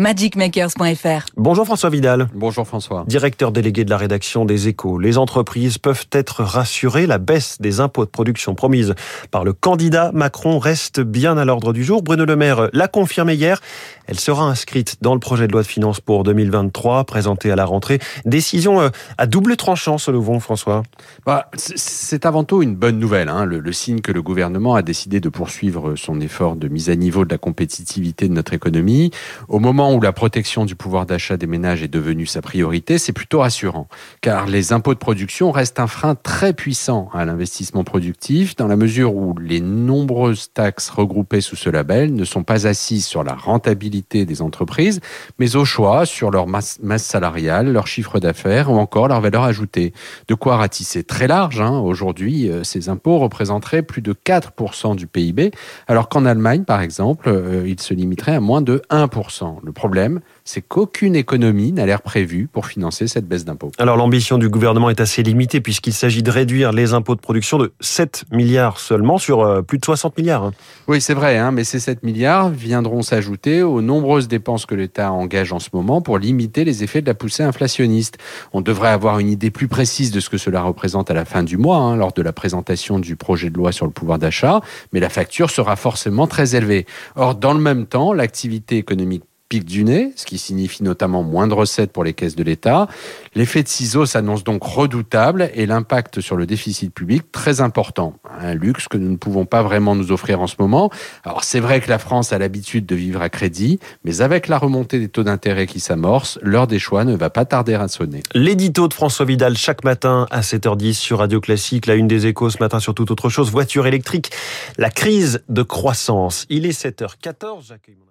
magicmakers.fr. Bonjour François Vidal. Bonjour François. Directeur délégué de la rédaction des Échos. Les entreprises peuvent être rassurées. La baisse des impôts de production promise par le candidat Macron reste bien à l'ordre du jour. Bruno Le Maire l'a confirmé hier. Elle sera inscrite dans le projet de loi de finances pour 2023, présenté à la rentrée. Décision euh, à double tranchant, selon vous, François? Bah, C'est avant tout une bonne nouvelle. Hein. Le, le signe que le gouvernement a décidé de poursuivre son effort de mise à niveau de la compétitivité de notre économie. Au moment où la protection du pouvoir d'achat des ménages est devenue sa priorité, c'est plutôt rassurant, car les impôts de production restent un frein très puissant à l'investissement productif, dans la mesure où les nombreuses taxes regroupées sous ce label ne sont pas assises sur la rentabilité des entreprises, mais au choix sur leur masse, salariale, leur chiffre d'affaires ou encore leur valeur ajoutée. De quoi ratisser très large. Hein. Aujourd'hui, euh, ces impôts représenteraient plus de 4% du PIB, alors qu'en Allemagne, par exemple, euh, ils se limiteraient à moins de 1%. Le problème, c'est qu'aucune économie n'a l'air prévue pour financer cette baisse d'impôts. Alors l'ambition du gouvernement est assez limitée puisqu'il s'agit de réduire les impôts de production de 7 milliards seulement sur euh, plus de 60 milliards. Hein. Oui, c'est vrai, hein, mais ces 7 milliards viendront s'ajouter aux nombreuses dépenses que l'État engage en ce moment pour limiter les effets de la poussée inflationniste. On devrait avoir une idée plus précise de ce que cela représente à la fin du mois, hein, lors de la présentation du projet de loi sur le pouvoir d'achat, mais la facture sera forcément très élevée. Or, dans le même temps, l'activité économique pic du nez, ce qui signifie notamment moins de recettes pour les caisses de l'État. L'effet de ciseaux s'annonce donc redoutable et l'impact sur le déficit public très important. Un luxe que nous ne pouvons pas vraiment nous offrir en ce moment. Alors c'est vrai que la France a l'habitude de vivre à crédit, mais avec la remontée des taux d'intérêt qui s'amorce, l'heure des choix ne va pas tarder à sonner. L'édito de François Vidal chaque matin à 7h10 sur Radio Classique, la une des échos ce matin sur toute autre chose, voiture électrique, la crise de croissance. Il est 7h14, j'accueille mon